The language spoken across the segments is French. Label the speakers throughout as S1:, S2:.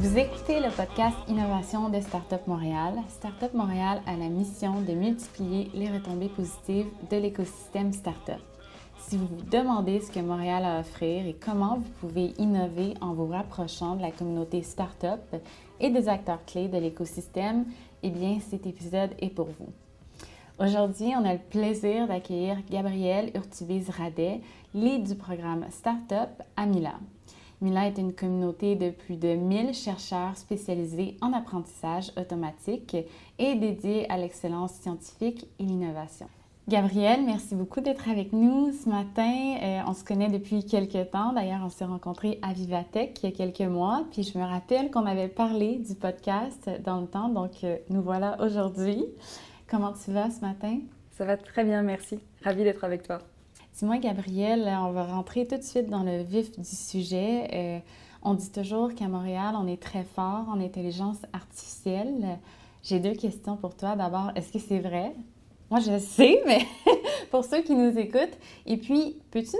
S1: Vous écoutez le podcast Innovation de Startup Montréal. Startup Montréal a la mission de multiplier les retombées positives de l'écosystème Startup. Si vous vous demandez ce que Montréal a à offrir et comment vous pouvez innover en vous rapprochant de la communauté Startup et des acteurs clés de l'écosystème, eh bien cet épisode est pour vous. Aujourd'hui, on a le plaisir d'accueillir Gabrielle Urtubise-Radet, lead du programme Startup à Milan. Mila est une communauté de plus de 1000 chercheurs spécialisés en apprentissage automatique et dédiés à l'excellence scientifique et l'innovation. Gabrielle, merci beaucoup d'être avec nous ce matin. Euh, on se connaît depuis quelques temps. D'ailleurs, on s'est rencontrés à Vivatech il y a quelques mois. Puis je me rappelle qu'on avait parlé du podcast dans le temps. Donc, euh, nous voilà aujourd'hui. Comment tu vas ce matin?
S2: Ça va très bien, merci. Ravie d'être avec toi.
S1: Dis-moi, Gabrielle, on va rentrer tout de suite dans le vif du sujet. Euh, on dit toujours qu'à Montréal, on est très fort en intelligence artificielle. J'ai deux questions pour toi. D'abord, est-ce que c'est vrai? Moi, je sais, mais pour ceux qui nous écoutent. Et puis, peux-tu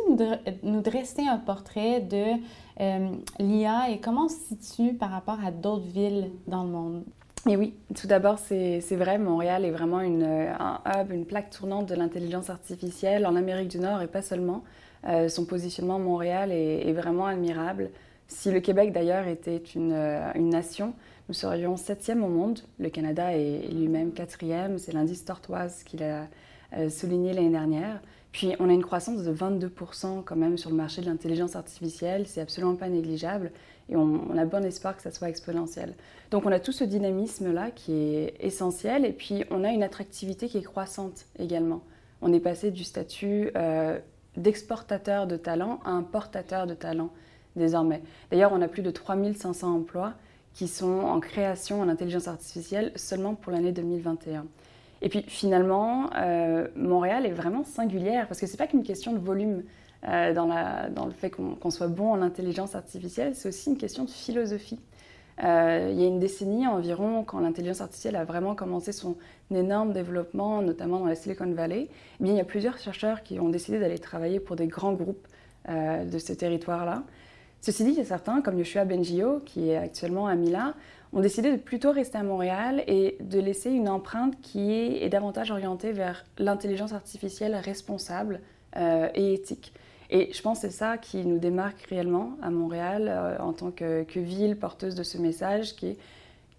S1: nous, dresser un portrait de euh, l'IA et comment on se situe par rapport à d'autres villes dans le monde?
S2: Et oui, tout d'abord, c'est vrai, Montréal est vraiment une, un hub, une plaque tournante de l'intelligence artificielle en Amérique du Nord et pas seulement. Euh, son positionnement Montréal est, vraiment admirable. Si le Québec d'ailleurs était une, euh, une, nation, nous serions septième au monde. Le Canada est lui-même quatrième. C'est l'indice Tortoise qu'il a euh, souligné l'année dernière. Puis on a une croissance de 22% quand même sur le marché de l'intelligence artificielle. C'est absolument pas négligeable et on, a bon espoir que ça soit exponentiel. Donc on a tout ce dynamisme-là qui est essentiel et puis on a une attractivité qui est croissante également. On est passé du statut euh, d'exportateur de talent à importateur de talent désormais. D'ailleurs, on a plus de 3500 emplois qui sont en création en intelligence artificielle seulement pour l'année 2021. Et puis finalement, euh, Montréal est vraiment singulière parce que ce n'est pas qu'une question de volume. Euh, dans, le fait qu'on soit bon en intelligence artificielle, c'est aussi une question de philosophie. Euh, il y a une décennie environ, quand l'intelligence artificielle a vraiment commencé son énorme développement, notamment dans la Silicon Valley, eh bien, il y a plusieurs chercheurs qui ont décidé d'aller travailler pour des grands groupes euh, de ce territoire-là. Ceci dit, il y a certains, comme Yoshua Bengio, qui est actuellement à Mila, ont décidé de plutôt rester à Montréal et de laisser une empreinte qui est, davantage orientée vers l'intelligence artificielle responsable et éthique. Et je pense que c'est ça qui nous démarque réellement à Montréal euh, en tant que, ville porteuse de ce message, qui est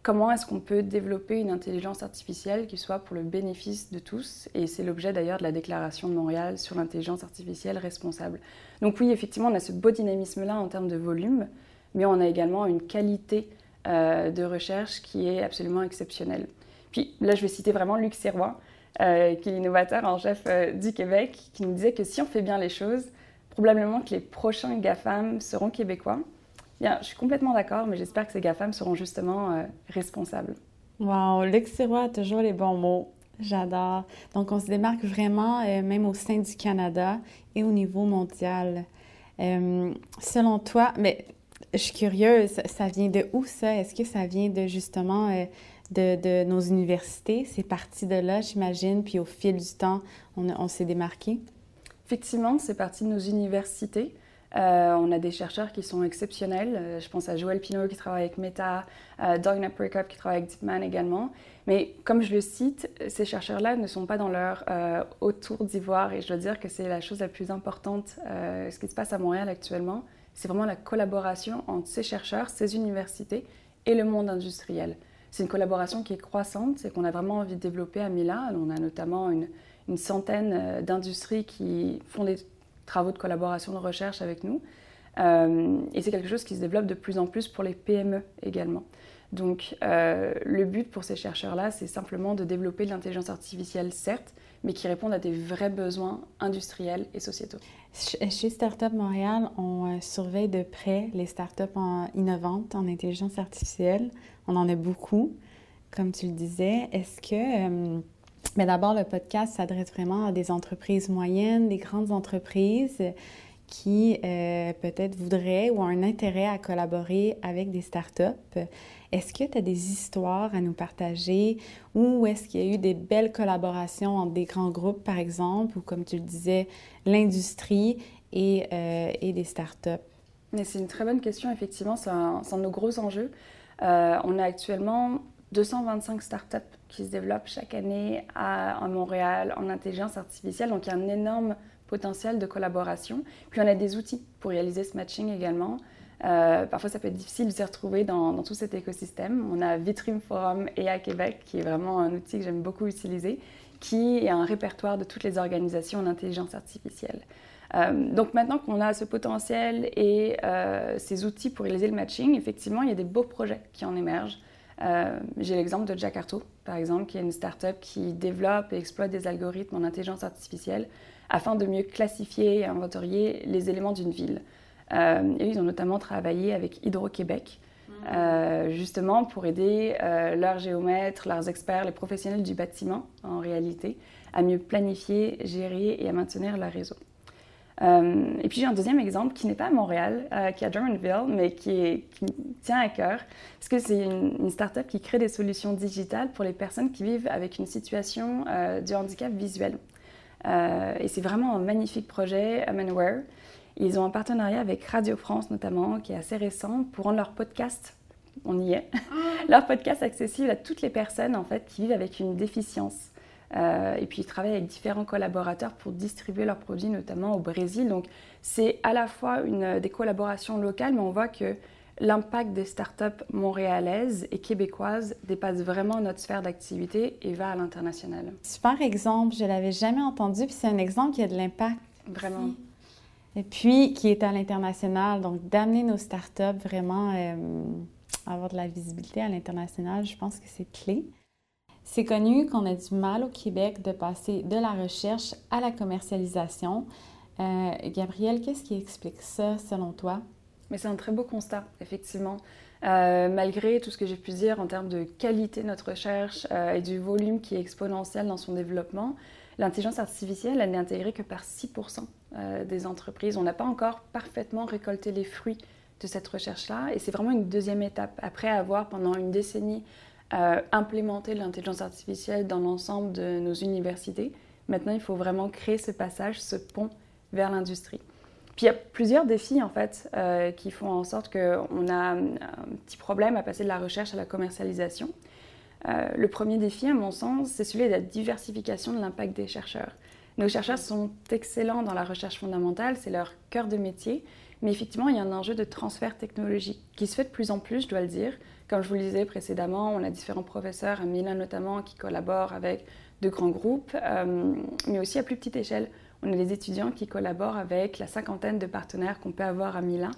S2: comment est-ce qu'on peut développer une intelligence artificielle qui soit pour le bénéfice de tous. Et c'est l'objet d'ailleurs de la déclaration de Montréal sur l'intelligence artificielle responsable. Donc oui, effectivement, on a ce beau dynamisme-là en termes de volume, mais on a également une qualité euh, de recherche qui est absolument exceptionnelle. Puis là, je vais citer vraiment Luc Serrois, euh, qui est l'innovateur en chef du Québec, qui nous disait que si on fait bien les choses, probablement que les prochains GAFAM seront québécois. Bien, je suis complètement d'accord, mais j'espère que ces GAFAM seront justement euh, responsables.
S1: Wow, Luc a toujours les bons mots. J'adore. Donc, on se démarque vraiment, euh, même au sein du Canada et au niveau mondial. Euh, selon toi, mais je suis curieuse, ça vient de où ça? Est-ce que ça vient de justement de, nos universités? C'est parti de là, j'imagine, puis au fil du temps, on s'est démarqué?
S2: Effectivement, c'est parti de nos universités. Euh, on a des chercheurs qui sont exceptionnels. Euh, je pense à Joël Pinault qui travaille avec Meta, euh, Doug Naprikov qui travaille avec DeepMan également. Mais comme je le cite, ces chercheurs-là ne sont pas dans leur autour d'ivoire et je dois dire que c'est la chose la plus importante. ce qui se passe à Montréal actuellement, c'est vraiment la collaboration entre ces chercheurs, ces universités et le monde industriel. C'est une collaboration qui est croissante et qu'on a vraiment envie de développer à Milan. On a notamment une, une centaine euh, d'industries qui font des travaux de collaboration de recherche avec nous. Euh, et c'est quelque chose qui se développe de plus en plus pour les PME également. Donc euh, le but pour ces chercheurs-là, c'est simplement de développer de l'intelligence artificielle, certes, mais qui répondent à des vrais besoins industriels et sociétaux.
S1: Chez Startup Montréal, on surveille de près les startups innovantes en intelligence artificielle. On en a beaucoup, comme tu le disais. Est-ce que mais d'abord, le podcast s'adresse vraiment à des entreprises moyennes, des grandes entreprises qui euh, peut-être voudraient ou ont un intérêt à collaborer avec des startups. Est-ce que tu as des histoires à nous partager ou est-ce qu'il y a eu des belles collaborations entre des grands groupes, par exemple, ou comme tu le disais, l'industrie et, euh, et des startups?
S2: C'est une très bonne question, effectivement, c'est un, un, de nos gros enjeux. on a actuellement 225 startups qui se développent chaque année à, Montréal en intelligence artificielle. Donc il y a un énorme potentiel de collaboration. Puis on a des outils pour réaliser ce matching également. Euh, parfois, ça peut être difficile de s'y retrouver dans, tout cet écosystème. On a Vitrim Forum et à Québec, qui est vraiment un outil que j'aime beaucoup utiliser, qui est un répertoire de toutes les organisations en intelligence artificielle. Euh, donc maintenant qu'on a ce potentiel et euh, ces outils pour réaliser le matching, effectivement, il y a des beaux projets qui en émergent. J'ai l'exemple de Jakarto, par exemple, qui est une start-up qui développe et exploite des algorithmes en intelligence artificielle afin de mieux classifier et inventorier les éléments d'une ville. Euh, et ils ont notamment travaillé avec Hydro-Québec, mmh. euh, justement pour aider euh, leurs géomètres, leurs experts, les professionnels du bâtiment, en réalité, à mieux planifier, gérer et à maintenir leur réseau. Et puis j'ai un deuxième exemple qui n'est pas à Montréal, qui est à Drummondville, mais qui, tient à cœur, parce que c'est une, une start-up qui crée des solutions digitales pour les personnes qui vivent avec une situation de handicap visuel. et c'est vraiment un magnifique projet, Amenware. Ils ont un partenariat avec Radio France notamment, qui est assez récent, pour rendre leur podcast, on y est, leur podcast accessible à toutes les personnes en fait qui vivent avec une déficience. Euh, et puis ils travaillent avec différents collaborateurs pour distribuer leurs produits, notamment au Brésil. Donc c'est à la fois une, des collaborations locales, mais on voit que l'impact des startups montréalaises et québécoises dépasse vraiment notre sphère d'activité et va à l'international.
S1: Super exemple, je l'avais jamais entendu, puis c'est un exemple qui a de l'impact.
S2: Vraiment.
S1: Et puis, qui est à l'international, donc d'amener nos startups vraiment euh, à avoir de la visibilité à l'international, je pense que c'est clé. C'est connu qu'on a du mal au Québec de passer de la recherche à la commercialisation. Euh, Gabrielle, qu'est-ce qui explique ça selon toi?
S2: Mais c'est un très beau constat, effectivement. Euh, malgré tout ce que j'ai pu dire en termes de qualité de notre recherche et du volume qui est exponentiel dans son développement, L'intelligence artificielle, elle n'est intégrée que par 6% euh, des entreprises. On n'a pas encore parfaitement récolté les fruits de cette recherche-là. Et c'est vraiment une deuxième étape. Après avoir, pendant une décennie, euh, implémenté l'intelligence artificielle dans l'ensemble de nos universités, maintenant, il faut vraiment créer ce passage, ce pont vers l'industrie. Puis il y a plusieurs défis en fait euh, qui font en sorte qu'on a un petit problème à passer de la recherche à la commercialisation. Euh, le premier défi, à mon sens, c'est celui de la diversification de l'impact des chercheurs. Nos chercheurs sont excellents dans la recherche fondamentale, c'est leur cœur de métier, mais effectivement, il y a un enjeu de transfert technologique qui se fait de plus en plus, je dois le dire. Comme je vous le disais précédemment, on a différents professeurs, à Milan notamment, qui collaborent avec de grands groupes, euh, mais aussi à plus petite échelle. On a des étudiants qui collaborent avec la cinquantaine de partenaires qu'on peut avoir à Milan,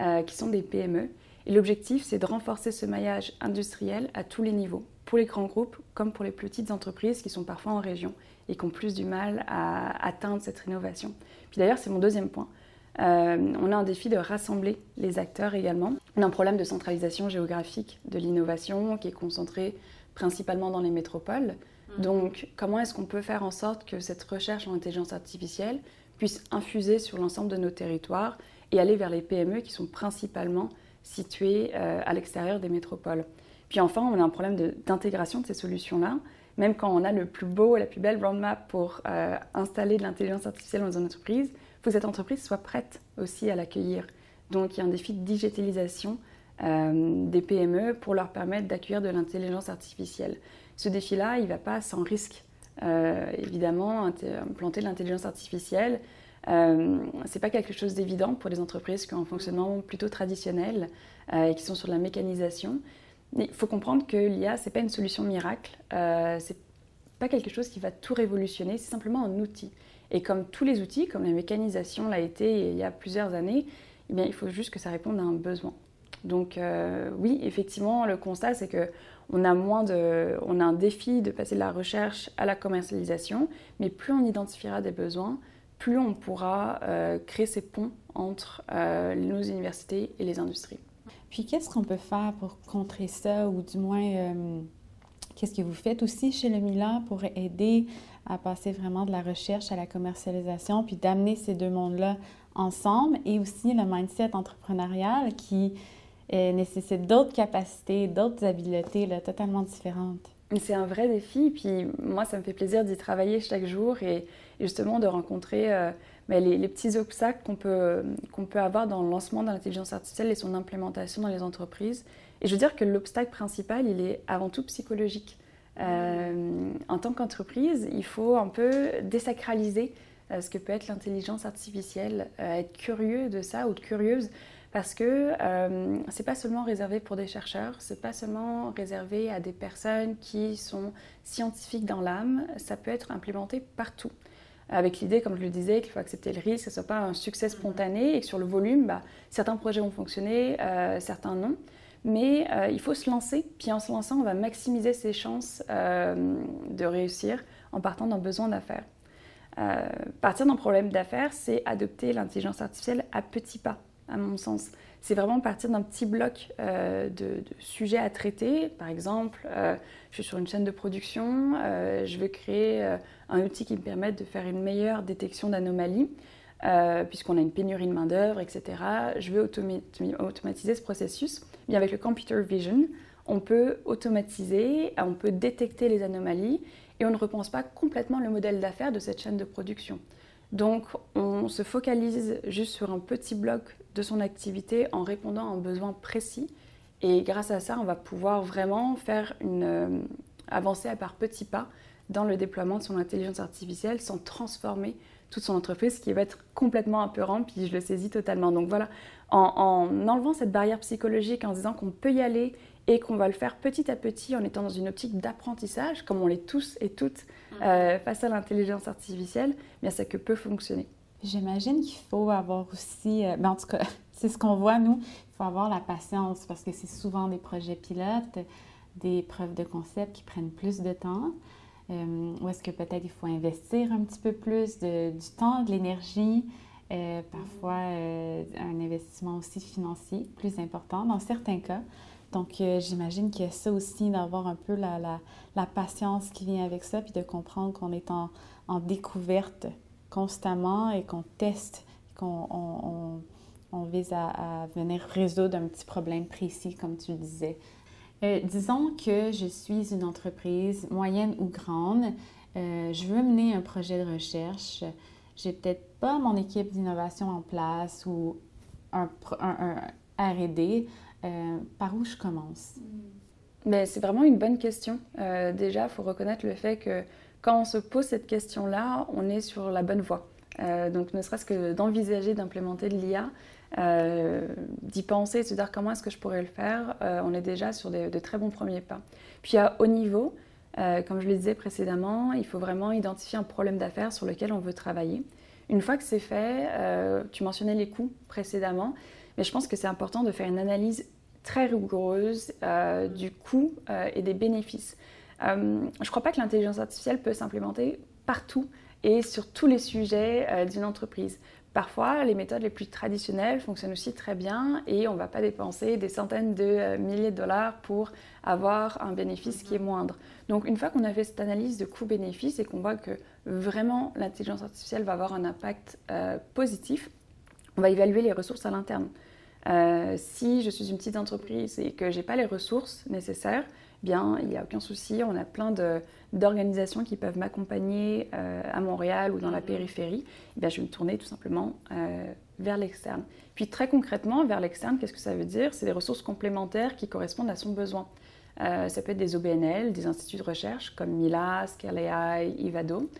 S2: euh, qui sont des PME. Et l'objectif, c'est de renforcer ce maillage industriel à tous les niveaux, pour les grands groupes comme pour les petites entreprises qui sont parfois en région et qui ont plus du mal à atteindre cette rénovation. Puis d'ailleurs, c'est mon deuxième point. Euh, on a un défi de rassembler les acteurs également. On a un problème de centralisation géographique de l'innovation qui est concentré principalement dans les métropoles. Mmh. Donc, comment est-ce qu'on peut faire en sorte que cette recherche en intelligence artificielle puisse infuser sur l'ensemble de nos territoires et aller vers les PME qui sont principalement situées euh, à l'extérieur des métropoles? Puis enfin, on a un problème d'intégration de, ces solutions-là. Même quand on a le plus beau, la plus belle roadmap pour euh, installer de l'intelligence artificielle dans une entreprise, faut que cette entreprise soit prête aussi à l'accueillir. Donc il y a un défi de digitalisation euh, des PME pour leur permettre d'accueillir de l'intelligence artificielle. Ce défi-là, il ne va pas sans risque. Euh, évidemment, implanter de l'intelligence artificielle, euh, c'est pas quelque chose d'évident pour des entreprises qui ont un fonctionnement plutôt traditionnel et qui sont sur la mécanisation. Il faut comprendre que l'IA, ce n'est pas une solution miracle, euh, ce n'est pas quelque chose qui va tout révolutionner, c'est simplement un outil. Et comme tous les outils, comme la mécanisation l'a été il y a plusieurs années, eh bien, il faut juste que ça réponde à un besoin. Donc euh, oui, effectivement, le constat, c'est que on a, moins de, on a un défi de passer de la recherche à la commercialisation, mais plus on identifiera des besoins, plus on pourra euh, créer ces ponts entre euh, nos universités et les industries.
S1: Puis qu'est-ce qu'on peut faire pour contrer ça, ou du moins, qu'est-ce que vous faites aussi chez le Milan pour aider à passer vraiment de la recherche à la commercialisation, puis d'amener ces deux mondes-là ensemble, et aussi le mindset entrepreneurial qui euh, nécessite d'autres capacités, d'autres habiletés là, totalement différentes.
S2: C'est un vrai défi, puis moi, ça me fait plaisir d'y travailler chaque jour et, justement de rencontrer euh, les, petits obstacles qu'on peut, qu'on peut avoir dans le lancement de l'intelligence artificielle et son implémentation dans les entreprises. Et je veux dire que l'obstacle principal, il est avant tout psychologique. Euh, en tant qu'entreprise, il faut un peu désacraliser euh, ce que peut être l'intelligence artificielle, euh, être curieux de ça ou curieuse, parce que c'est pas seulement réservé pour des chercheurs, c'est pas seulement réservé à des personnes qui sont scientifiques dans l'âme, ça peut être implémenté partout. Avec l'idée, comme je le disais, qu'il faut accepter le risque, que ce ne soit pas un succès spontané et que sur le volume, bah, certains projets vont fonctionner, certains non. Mais euh, il faut se lancer, puis en se lançant, on va maximiser ses chances euh, de réussir en partant d'un besoin d'affaires. Euh, partir d'un problème d'affaires, c'est adopter l'intelligence artificielle à petits pas, à mon sens. C'est vraiment partir d'un petit bloc de, sujets à traiter. Par exemple, je suis sur une chaîne de production, je veux créer un outil qui me permette de faire une meilleure détection d'anomalies. Puisqu'on a une pénurie de main-d'œuvre, etc. Je veux automatiser ce processus avec le computer vision, on peut automatiser, on peut détecter les anomalies et on ne repense pas complètement le modèle d'affaires de cette chaîne de production. Donc on se focalise juste sur un petit bloc de son activité en répondant à un besoin précis et grâce à ça on va pouvoir vraiment faire une euh, avancée à par petits pas dans le déploiement de son intelligence artificielle sans transformer toute son entreprise, ce qui va être complètement apeurant, puis je le saisis totalement. Donc voilà, en, enlevant cette barrière psychologique, en disant qu'on peut y aller et qu'on va le faire petit à petit en étant dans une optique d'apprentissage, comme on l'est tous et toutes mm. euh, face à l'intelligence artificielle, eh bien ça que peut fonctionner.
S1: J'imagine qu'il faut avoir aussi, euh, ben en tout cas, c'est ce qu'on voit nous, il faut avoir la patience parce que c'est souvent des projets pilotes, des preuves de concept qui prennent plus de temps. Euh, ou est-ce que peut-être il faut investir un petit peu plus de, du temps, de l'énergie, euh, parfois euh, un investissement aussi financier plus important dans certains cas. Donc, euh, j'imagine qu'il y a ça aussi, d'avoir un peu la, patience qui vient avec ça, puis de comprendre qu'on est en, découverte constamment et qu'on teste, qu'on on, on, vise à, venir résoudre un petit problème précis, comme tu le disais. Disons que je suis une entreprise moyenne ou grande. je veux mener un projet de recherche j'ai peut-être pas mon équipe d'innovation en place ou un, RD, euh, par où je commence?
S2: Mais c'est vraiment une bonne question. Euh, déjà, il faut reconnaître le fait que quand on se pose cette question-là, on est sur la bonne voie. Euh, donc, ne serait-ce que d'envisager d'implémenter de l'IA, d'y penser, de se dire comment est-ce que je pourrais le faire, on est déjà sur de très bons premiers pas. Puis à haut niveau, euh, comme je le disais précédemment, il faut vraiment identifier un problème d'affaires sur lequel on veut travailler. Une fois que c'est fait, euh, tu mentionnais les coûts précédemment, mais je pense que c'est important de faire une analyse très rigoureuse euh, du coût et des bénéfices. je ne crois pas que l'intelligence artificielle peut s'implémenter partout et sur tous les sujets d'une entreprise. Parfois, les méthodes les plus traditionnelles fonctionnent aussi très bien et on ne va pas dépenser des centaines de euh, milliers de dollars pour avoir un bénéfice qui est moindre. Donc une fois qu'on a fait cette analyse de coût-bénéfice et qu'on voit que vraiment l'intelligence artificielle va avoir un impact euh, positif, on va évaluer les ressources à l'interne. Euh, si je suis une petite entreprise et que je n'ai pas les ressources nécessaires, bien, il n'y a aucun souci. On a plein d'organisations qui peuvent m'accompagner euh, à Montréal ou dans la périphérie. Eh bien, je vais me tourner tout simplement euh, vers l'externe. Puis très concrètement, vers l'externe, qu'est-ce que ça veut dire? C'est des ressources complémentaires qui correspondent à son besoin. Euh, ça peut être des OBNL, des instituts de recherche comme Mila, ScaleAI, Ivado.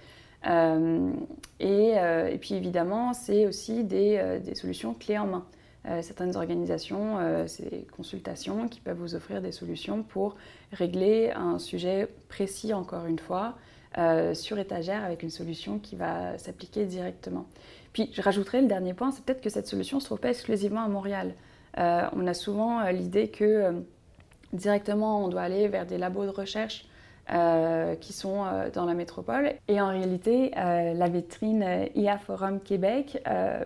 S2: Et, et, puis évidemment, c'est aussi des, des solutions clés en main. Euh, certaines organisations, euh, c'est consultations qui peuvent vous offrir des solutions pour régler un sujet précis, encore une fois, euh, sur étagère avec une solution qui va s'appliquer directement. Puis je rajouterai le dernier point, c'est peut-être que cette solution ne se trouve pas exclusivement à Montréal. on a souvent l'idée que directement on doit aller vers des labos de recherche euh, qui sont euh, dans la métropole. Et en réalité, euh, la vitrine IA Forum Québec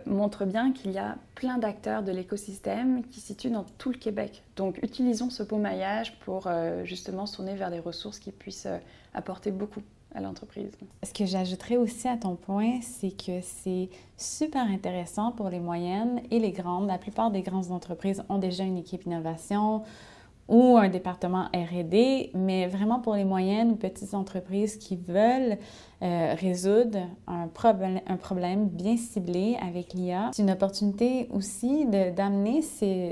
S2: montre bien qu'il y a plein d'acteurs de l'écosystème qui se situent dans tout le Québec. Donc utilisons ce beau maillage pour justement se tourner vers des ressources qui puissent apporter beaucoup à l'entreprise.
S1: Ce que j'ajouterais aussi à ton point, c'est que c'est super intéressant pour les moyennes et les grandes. La plupart des grandes entreprises ont déjà une équipe innovation ou un département RD, mais vraiment pour les moyennes ou petites entreprises qui veulent euh, résoudre un, problème, un problème bien ciblé avec l'IA. C'est une opportunité aussi d'amener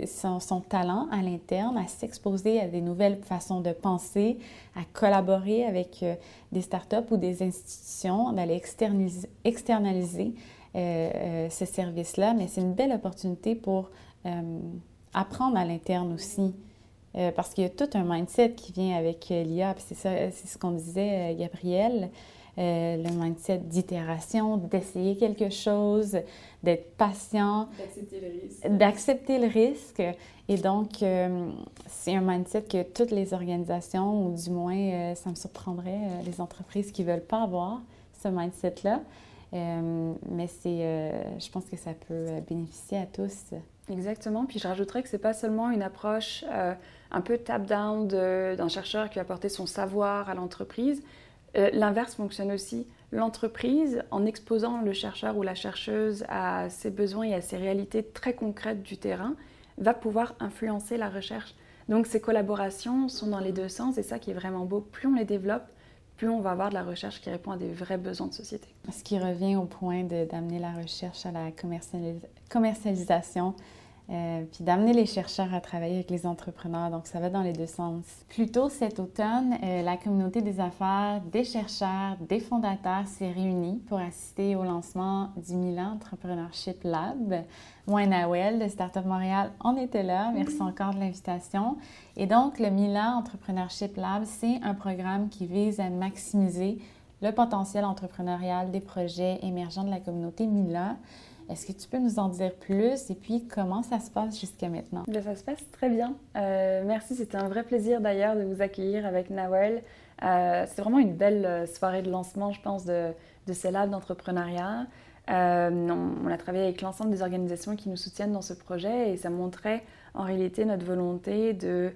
S1: son, son, talent à l'interne, à s'exposer à des nouvelles façons de penser, à collaborer avec euh, des startups ou des institutions, d'aller externaliser, externaliser euh, ce service-là, mais c'est une belle opportunité pour apprendre à l'interne aussi. Euh, parce qu'il y a tout un mindset qui vient avec euh, l'IA, c'est ça, c'est ce qu'on disait, euh, Gabriel, le mindset d'itération, d'essayer quelque chose, d'être patient,
S2: d'accepter le risque.
S1: D'accepter le risque. Et donc, c'est un mindset que toutes les organisations, ou du moins, ça me surprendrait, les entreprises qui ne veulent pas avoir ce mindset-là. mais c'est, je pense que ça peut bénéficier à tous.
S2: Exactement. Puis je rajouterais que c'est pas seulement une approche euh, un peu tap-down d'un chercheur qui va apporter son savoir à l'entreprise. Euh, l'inverse fonctionne aussi. L'entreprise, en exposant le chercheur ou la chercheuse à ses besoins et à ses réalités très concrètes du terrain, va pouvoir influencer la recherche. Donc ces collaborations sont dans les deux sens et ça qui est vraiment beau. Plus on les développe, plus on va avoir de la recherche qui répond à des vrais besoins de société.
S1: Ce qui revient au point d'amener la recherche à la commercialisation euh, puis d'amener les chercheurs à travailler avec les entrepreneurs. Donc, ça va dans les deux sens. Plus tôt cet automne, euh, la communauté des affaires, des chercheurs, des fondateurs s'est réunie pour assister au lancement du Milan Entrepreneurship Lab. Moi et Nawel de Startup Montréal, on était là. Merci encore de l'invitation. Et donc, le Milan Entrepreneurship Lab, c'est un programme qui vise à maximiser le potentiel entrepreneurial des projets émergents de la communauté Milan. Est-ce que tu peux nous en dire plus? Et puis comment ça se passe jusqu'à maintenant?
S2: Ben, ça se passe très bien. Euh, merci, c'était un vrai plaisir d'ailleurs de vous accueillir avec Nawel. Euh, c'était vraiment une belle euh, soirée de lancement, je pense, de, de ces labs d'entrepreneuriat. on, a travaillé avec l'ensemble des organisations qui nous soutiennent dans ce projet et ça montrait en réalité notre volonté de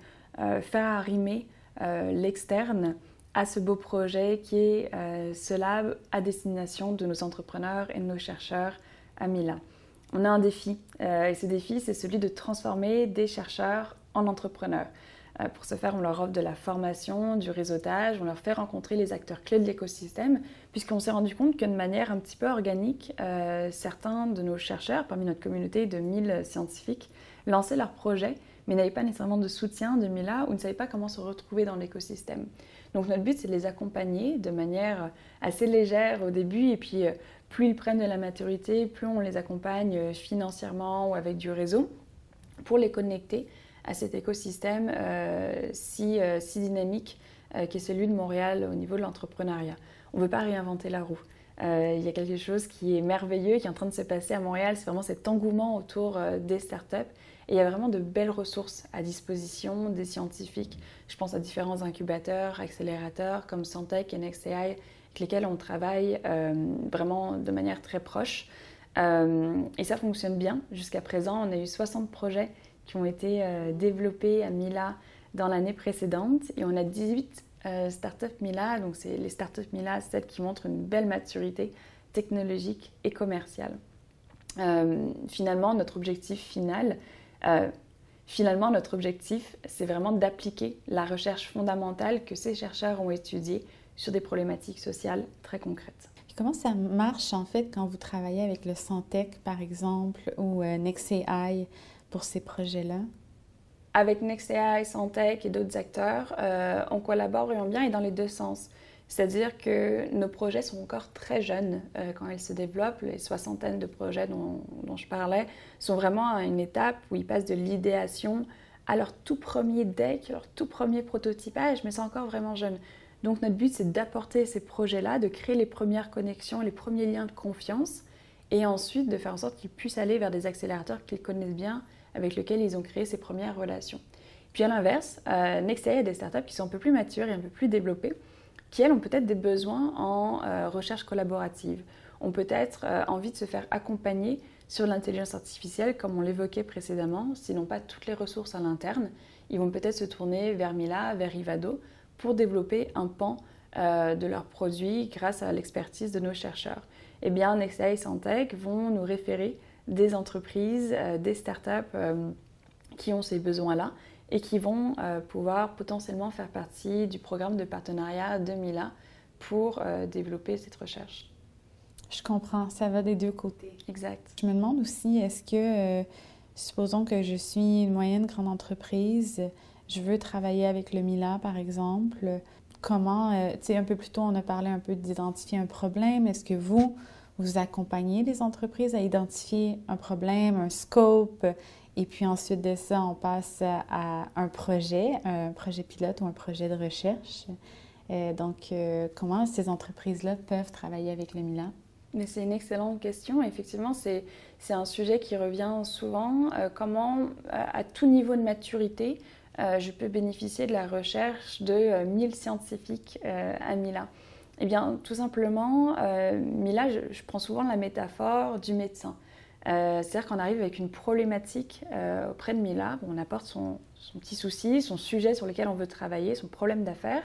S2: faire arrimer l'externe à ce beau projet qui est ce lab à destination de nos entrepreneurs et de nos chercheurs à Mila. On a un défi, euh, et ce défi, c'est celui de transformer des chercheurs en entrepreneurs. Euh, pour ce faire, on leur offre de la formation, du réseautage, on leur fait rencontrer les acteurs clés de l'écosystème, puisqu'on s'est rendu compte que de manière un petit peu organique, euh, certains de nos chercheurs, parmi notre communauté de 1000 scientifiques, lançaient leurs projets, mais n'avaient pas nécessairement de soutien de Mila ou ne savaient pas comment se retrouver dans l'écosystème. Donc notre but, c'est de les accompagner de manière assez légère au début, et puis plus ils prennent de la maturité, plus on les accompagne euh, financièrement ou avec du réseau pour les connecter à cet écosystème euh, si, euh, si, dynamique qui est celui de Montréal au niveau de l'entrepreneuriat. On ne veut pas réinventer la roue. il y a quelque chose qui est merveilleux, qui est en train de se passer à Montréal, c'est vraiment cet engouement autour des startups. Et il y a vraiment de belles ressources à disposition des scientifiques. Je pense à différents incubateurs, accélérateurs comme Santec et NextAI lesquels on travaille euh, vraiment de manière très proche. Euh, et ça fonctionne bien. Jusqu'à présent, on a eu 60 projets qui ont été euh, développés à Mila dans l'année précédente et on a 18 startups Mila. Donc, c'est les startups Mila, celles qui montrent une belle maturité technologique et commerciale. finalement, notre objectif final, finalement, notre objectif, c'est vraiment d'appliquer la recherche fondamentale que ces chercheurs ont étudiée sur des problématiques sociales très concrètes.
S1: comment ça marche en fait quand vous travaillez avec le Santec par exemple ou euh, NextAI pour ces projets-là?
S2: Avec NextAI, Santec et d'autres acteurs, euh, on collabore vraiment bien et dans les deux sens. C'est-à-dire que nos projets sont encore très jeunes euh, quand ils se développent. Les soixantaines de projets dont, dont, je parlais sont vraiment à une étape où ils passent de l'idéation à leur tout premier deck, leur tout premier prototypage, mais c'est encore vraiment jeune. Donc notre but, c'est d'apporter ces projets-là, de créer les premières connexions, les premiers liens de confiance, et ensuite de faire en sorte qu'ils puissent aller vers des accélérateurs qu'ils connaissent bien, avec lesquels ils ont créé ces premières relations. Puis à l'inverse, euh, a des startups qui sont un peu plus matures et un peu plus développées, qui elles ont peut-être des besoins en euh, recherche collaborative, ont peut-être euh, envie de se faire accompagner sur l'intelligence artificielle, comme on l'évoquait précédemment, s'ils n'ont pas toutes les ressources à l'interne, ils vont peut-être se tourner vers Mila, vers Ivado, pour développer un pan euh, de leurs produits grâce à l'expertise de nos chercheurs. Eh bien, Nexia et Santec vont nous référer des entreprises, euh, des startups euh, qui ont ces besoins-là et qui vont pouvoir potentiellement faire partie du programme de partenariat de Mila pour développer cette recherche.
S1: Je comprends, ça va des deux côtés.
S2: Exact.
S1: Je me demande aussi, est-ce que, supposons que je suis une moyenne grande entreprise, je veux travailler avec le Mila, par exemple, comment, euh, tu sais, un peu plus tôt, on a parlé un peu d'identifier un problème. Est-ce que vous, vous accompagnez les entreprises à identifier un problème, un scope, et puis ensuite de ça, on passe à un projet, un projet pilote ou un projet de recherche. Euh, donc, euh, comment ces entreprises-là peuvent travailler avec le Milan?
S2: Mais c'est une excellente question. Effectivement, c'est un sujet qui revient souvent. comment, à tout niveau de maturité, euh, je peux bénéficier de la recherche de 1000 euh, scientifiques euh, à Mila Eh bien, tout simplement, Mila, je, prends souvent la métaphore du médecin. C'est-à-dire qu'on arrive avec une problématique auprès de Mila, on apporte son, petit souci, son sujet sur lequel on veut travailler, son problème d'affaires.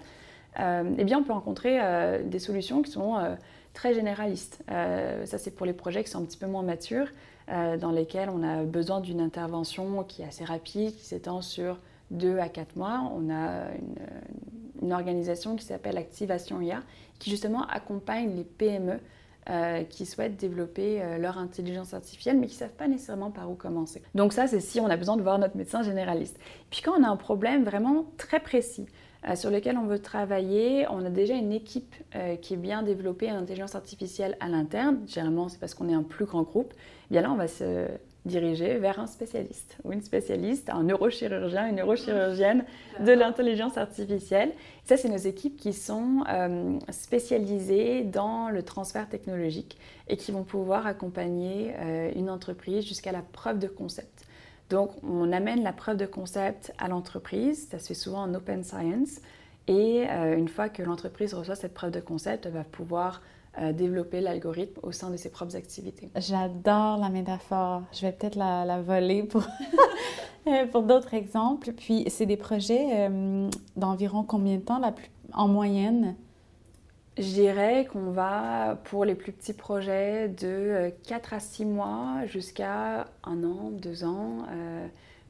S2: eh bien, on peut rencontrer des solutions qui sont très généralistes. ça, c'est pour les projets qui sont un petit peu moins matures, dans lesquels on a besoin d'une intervention qui est assez rapide, qui s'étend sur deux à quatre mois, on a une, organisation qui s'appelle Activation IA, qui justement accompagne les PME euh, qui souhaitent développer euh, leur intelligence artificielle, mais qui ne savent pas nécessairement par où commencer. Donc ça, c'est si on a besoin de voir notre médecin généraliste. Puis quand on a un problème vraiment très précis, euh, sur lequel on veut travailler, on a déjà une équipe qui est bien développée en intelligence artificielle à l'interne. Généralement, c'est parce qu'on est un plus grand groupe. Et bien là, on va se diriger vers un spécialiste ou une spécialiste, un neurochirurgien, une neurochirurgienne de l'intelligence artificielle. Ça, c'est nos équipes qui sont euh, spécialisées dans le transfert technologique et qui vont pouvoir accompagner euh, une entreprise jusqu'à la preuve de concept. Donc, on amène la preuve de concept à l'entreprise, ça se fait souvent en open science, et euh, une fois que l'entreprise reçoit cette preuve de concept, elle va pouvoir développer l'algorithme au sein de ses propres activités.
S1: J'adore la métaphore. Je vais peut-être la, voler pour, euh, pour d'autres exemples. Puis, c'est des projets euh, d'environ combien de temps la plus, en moyenne?
S2: Je dirais qu'on va, pour les plus petits projets, de 4 euh, à 6 mois jusqu'à un an, deux ans.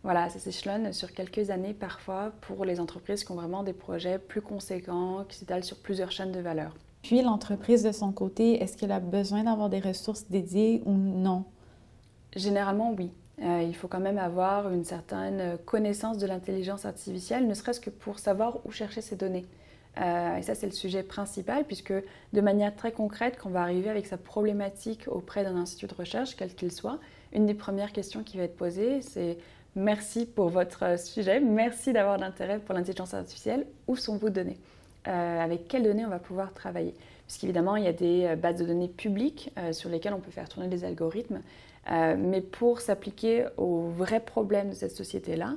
S2: voilà, ça s'échelonne sur quelques années parfois pour les entreprises qui ont vraiment des projets plus conséquents, qui s'étalent sur plusieurs chaînes de valeur.
S1: Puis l'entreprise de son côté, est-ce qu'elle a besoin d'avoir des ressources dédiées ou non?
S2: Généralement, oui. Euh, il faut quand même avoir une certaine connaissance de l'intelligence artificielle, ne serait-ce que pour savoir où chercher ces données. Euh, et ça, c'est le sujet principal, puisque de manière très concrète, quand on va arriver avec sa problématique auprès d'un institut de recherche, quel qu'il soit, une des premières questions qui va être posée, c'est merci pour votre sujet, merci d'avoir d'intérêt pour l'intelligence artificielle, où sont vos données? Euh, avec quelles données on va pouvoir travailler. Puisqu'évidemment, il y a des euh, bases de données publiques euh, sur lesquelles on peut faire tourner des algorithmes. mais pour s'appliquer aux vrais problèmes de cette société-là,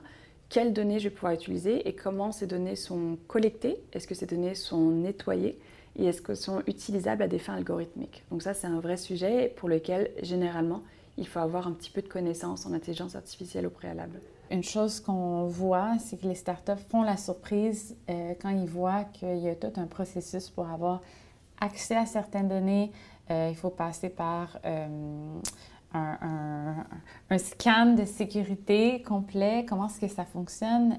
S2: quelles données je vais pouvoir utiliser et comment ces données sont collectées? Est-ce que ces données sont nettoyées? Et est-ce qu'elles sont utilisables à des fins algorithmiques? Donc ça, c'est un vrai sujet pour lequel, généralement, il faut avoir un petit peu de connaissances en intelligence artificielle au préalable.
S1: Une chose qu'on voit, c'est que les startups font la surprise euh, quand ils voient qu'il y a tout un processus pour avoir accès à certaines données. Euh, il faut passer par euh, un, un, scan de sécurité complet. Comment est-ce que ça fonctionne?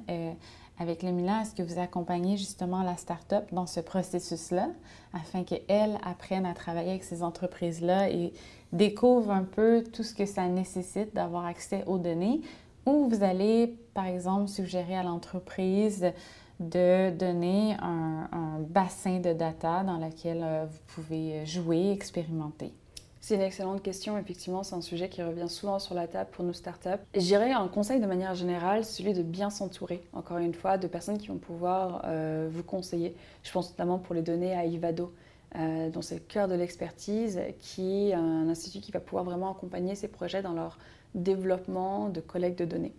S1: Avec le Milan? Est-ce que vous accompagnez justement la startup dans ce processus-là afin qu'elle apprenne à travailler avec ces entreprises-là et découvre un peu tout ce que ça nécessite d'avoir accès aux données? Ou vous allez, par exemple, suggérer à l'entreprise de donner un, bassin de data dans lequel euh, vous pouvez jouer, expérimenter?
S2: C'est une excellente question. Effectivement, c'est un sujet qui revient souvent sur la table pour nos startups. Dirais un conseil de manière générale, celui de bien s'entourer, encore une fois, de personnes qui vont pouvoir euh, vous conseiller. Je pense notamment pour les données à Ivado, euh, dont c'est le cœur de l'expertise, qui est un institut qui va pouvoir vraiment accompagner ces projets dans leur développement, de collecte de données.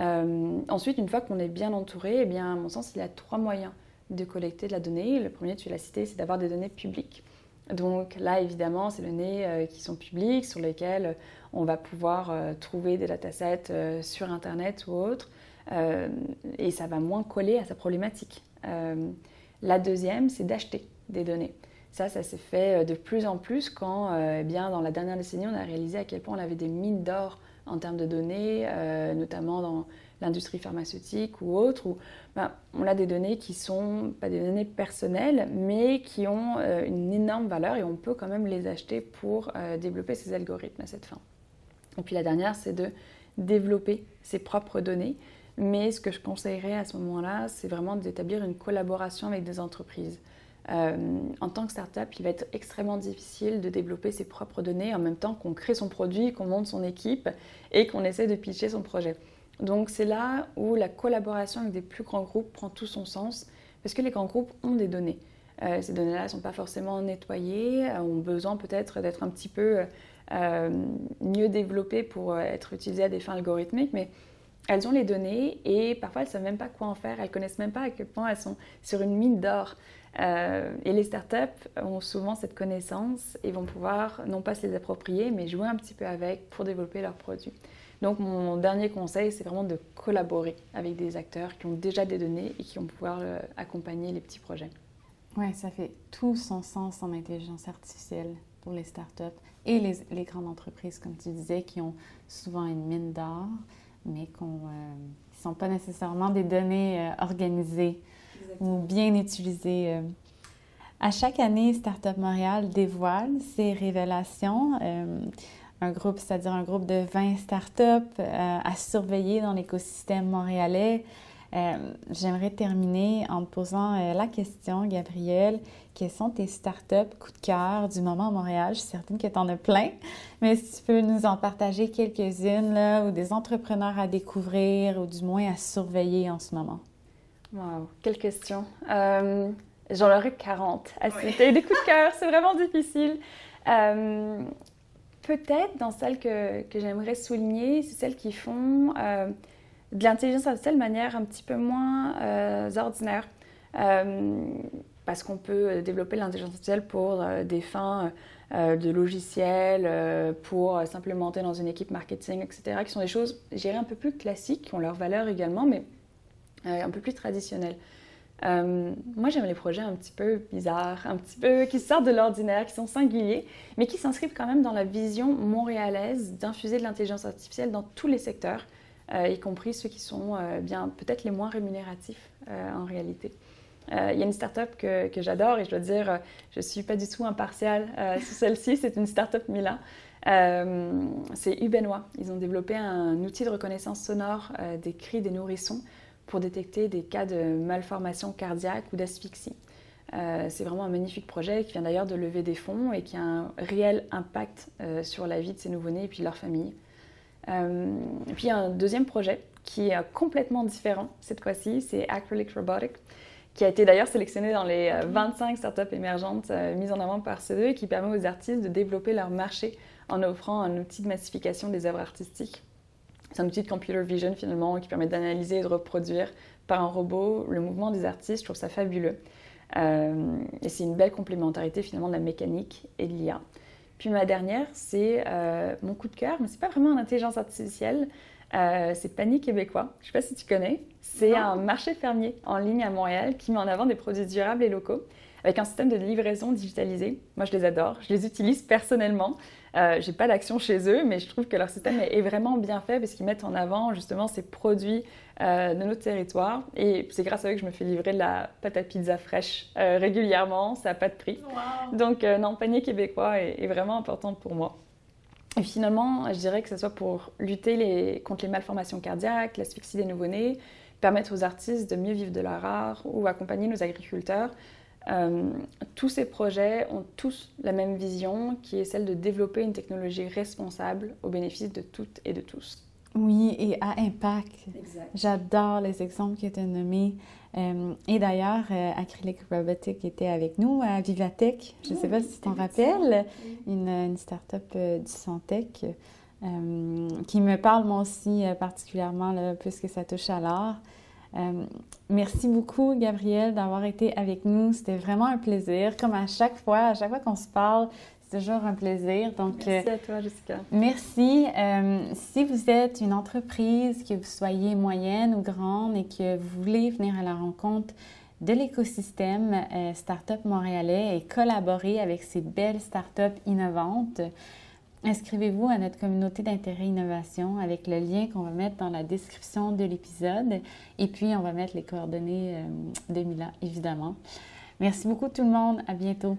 S2: Euh, ensuite, une fois qu'on est bien entouré, eh bien, à mon sens, il y a trois moyens de collecter de la donnée. Le premier, tu l'as cité, c'est d'avoir des données publiques. Donc là, évidemment, c'est des données euh, qui sont publiques, sur lesquelles on va pouvoir euh, trouver des datasets sur Internet ou autre, et ça va moins coller à sa problématique. la deuxième, c'est d'acheter des données. Ça, ça s'est fait de plus en plus quand, eh bien, dans la dernière décennie, on a réalisé à quel point on avait des mines d'or en termes de données, euh, notamment dans l'industrie pharmaceutique ou autre, où ben, on a des données qui sont pas des données personnelles, mais qui ont euh, une énorme valeur et on peut quand même les acheter pour euh, développer ces algorithmes à cette fin. Et puis la dernière, c'est de développer ses propres données. Mais ce que je conseillerais à ce moment-là, c'est vraiment d'établir une collaboration avec des entreprises. Euh, en tant que startup, il va être extrêmement difficile de développer ses propres données en même temps qu'on crée son produit, qu'on monte son équipe et qu'on essaie de pitcher son projet. Donc c'est là où la collaboration avec des plus grands groupes prend tout son sens parce que les grands groupes ont des données. Euh, ces données-là ne sont pas forcément nettoyées, euh, ont besoin peut-être d'être un petit peu mieux développées pour être utilisées à des fins algorithmiques, mais elles ont les données et parfois elles ne savent même pas quoi en faire, elles connaissent même pas à quel point elles sont sur une mine d'or. Euh, et les startups ont souvent cette connaissance et vont pouvoir non pas se les approprier, mais jouer un petit peu avec pour développer leurs produits. Donc mon dernier conseil, c'est vraiment de collaborer avec des acteurs qui ont déjà des données et qui vont pouvoir euh, accompagner les petits projets.
S1: Oui, ça fait tout son sens en intelligence artificielle pour les startups et les, grandes entreprises, comme tu disais, qui ont souvent une mine d'or, mais qui ne euh, sont pas nécessairement des données organisées ou bien utilisé. Euh. À chaque année, Startup Montréal dévoile ses révélations. Euh, un groupe, c'est-à-dire un groupe de 20 startups euh, à surveiller dans l'écosystème montréalais. J'aimerais terminer en te posant la question, Gabrielle, quelles sont tes startups coup de cœur du moment à Montréal? Je suis certaine que tu en as plein, mais si tu peux nous en partager quelques-unes, ou des entrepreneurs à découvrir, ou du moins à surveiller en ce moment.
S2: Wow, quelle question. Euh, J'en aurais 40 à citer. Des coups de cœur, c'est vraiment difficile. Euh, peut-être dans celles que, que j'aimerais souligner, c'est celles qui font euh, de l'intelligence artificielle de manière un petit peu moins euh, ordinaire. parce qu'on peut développer l'intelligence artificielle pour des fins de logiciels, pour s'implémenter dans une équipe marketing, etc., qui sont des choses, je un peu plus classiques, qui ont leur valeur également, mais euh, un peu plus traditionnel. Euh, moi, j'aime les projets un petit peu bizarres, un petit peu qui sortent de l'ordinaire, qui sont singuliers, mais qui s'inscrivent quand même dans la vision montréalaise d'infuser de l'intelligence artificielle dans tous les secteurs, euh, y compris ceux qui sont bien peut-être les moins rémunératifs en réalité. Il y a une start-up que, que j'adore et je dois dire, je ne suis pas du tout impartiale sur celle-ci, c'est une start-up Mila. c'est Ubenois. Ils ont développé un outil de reconnaissance sonore des cris des nourrissons pour détecter des cas de malformation cardiaque ou d'asphyxie. Euh, c'est vraiment un magnifique projet qui vient d'ailleurs de lever des fonds et qui a un réel impact euh, sur la vie de ces nouveau-nés et puis de leur famille. Euh, et puis un deuxième projet qui est complètement différent cette fois-ci, c'est Acrylic Robotics, qui a été d'ailleurs sélectionné dans les 25 startups émergentes mises en avant par CE2 et qui permet aux artistes de développer leur marché en offrant un outil de massification des œuvres artistiques. C'est un outil de computer vision finalement qui permet d'analyser et de reproduire par un robot le mouvement des artistes. Je trouve ça fabuleux. Euh, et c'est une belle complémentarité finalement de la mécanique et de l'IA. Puis ma dernière, c'est euh, mon coup de cœur, mais c'est pas vraiment une intelligence artificielle. Euh, c'est Panier québécois. Je sais pas si tu connais. C'est un marché fermier en ligne à Montréal qui met en avant des produits durables et locaux avec un système de livraison digitalisé. Moi, je les adore. Je les utilise personnellement. Euh, j'ai pas d'action chez eux, mais je trouve que leur système est, vraiment bien fait parce qu'ils mettent en avant justement ces produits euh, de notre territoire. Et c'est grâce à eux que je me fais livrer de la pâte à pizza fraîche euh, régulièrement. Ça n'a pas de prix. Donc, euh, non, panier québécois est, vraiment important pour moi. Et finalement, je dirais que ce soit pour lutter les, contre les malformations cardiaques, l'asphyxie des nouveau-nés, permettre aux artistes de mieux vivre de leur art ou accompagner nos agriculteurs euh, tous ces projets ont tous la même vision qui est celle de développer une technologie responsable au bénéfice de toutes et de tous.
S1: Oui, et à impact. J'adore les exemples tu as nommés. Euh, et d'ailleurs, euh, Acrylic Robotics était avec nous à Vivatech. Je ne sais pas si tu t'en rappelles, une, une start-up du Santec qui me parle moi aussi particulièrement là, puisque ça touche à l'art. Euh, merci beaucoup, Gabrielle, d'avoir été avec nous. C'était vraiment un plaisir. Comme à chaque fois, à chaque fois qu'on se parle, c'est toujours un plaisir.
S2: Donc, merci à toi, Jessica.
S1: Merci. Euh, si vous êtes une entreprise, que vous soyez moyenne ou grande et que vous voulez venir à la rencontre de l'écosystème euh, Startup montréalais et collaborer avec ces belles startups innovantes, Inscrivez-vous à notre communauté d'intérêt innovation avec le lien qu'on va mettre dans la description de l'épisode. Et puis, on va mettre les coordonnées de Mila, évidemment. Merci beaucoup tout le monde. À bientôt.